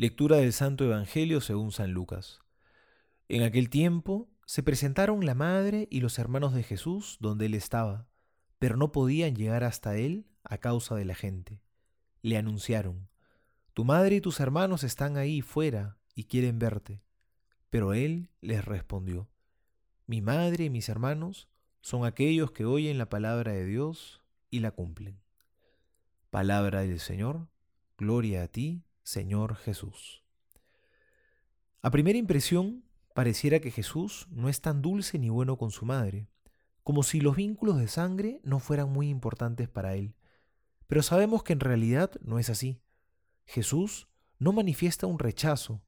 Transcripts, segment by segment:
Lectura del Santo Evangelio según San Lucas. En aquel tiempo se presentaron la madre y los hermanos de Jesús donde él estaba, pero no podían llegar hasta él a causa de la gente. Le anunciaron, Tu madre y tus hermanos están ahí fuera y quieren verte. Pero él les respondió, Mi madre y mis hermanos son aquellos que oyen la palabra de Dios y la cumplen. Palabra del Señor, gloria a ti, Señor Jesús. A primera impresión, pareciera que Jesús no es tan dulce ni bueno con su madre, como si los vínculos de sangre no fueran muy importantes para él. Pero sabemos que en realidad no es así. Jesús no manifiesta un rechazo,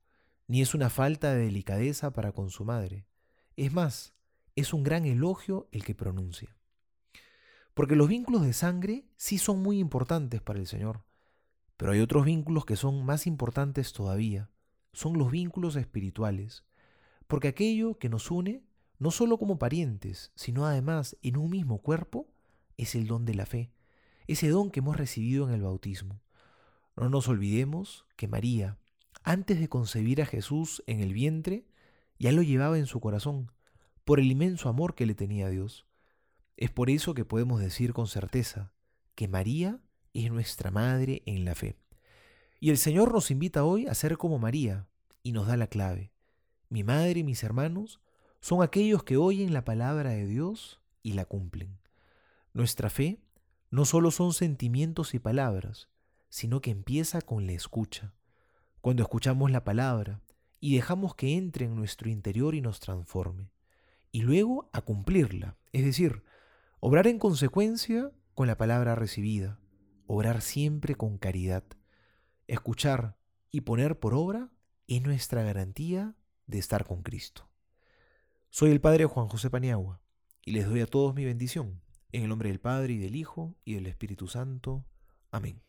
ni es una falta de delicadeza para con su madre. Es más, es un gran elogio el que pronuncia. Porque los vínculos de sangre sí son muy importantes para el Señor. Pero hay otros vínculos que son más importantes todavía. Son los vínculos espirituales. Porque aquello que nos une, no solo como parientes, sino además en un mismo cuerpo, es el don de la fe, ese don que hemos recibido en el bautismo. No nos olvidemos que María, antes de concebir a Jesús en el vientre, ya lo llevaba en su corazón, por el inmenso amor que le tenía a Dios. Es por eso que podemos decir con certeza que María es nuestra madre en la fe. Y el Señor nos invita hoy a ser como María y nos da la clave. Mi madre y mis hermanos son aquellos que oyen la palabra de Dios y la cumplen. Nuestra fe no solo son sentimientos y palabras, sino que empieza con la escucha. Cuando escuchamos la palabra y dejamos que entre en nuestro interior y nos transforme. Y luego a cumplirla, es decir, obrar en consecuencia con la palabra recibida obrar siempre con caridad. Escuchar y poner por obra es nuestra garantía de estar con Cristo. Soy el Padre Juan José Paniagua y les doy a todos mi bendición, en el nombre del Padre y del Hijo y del Espíritu Santo. Amén.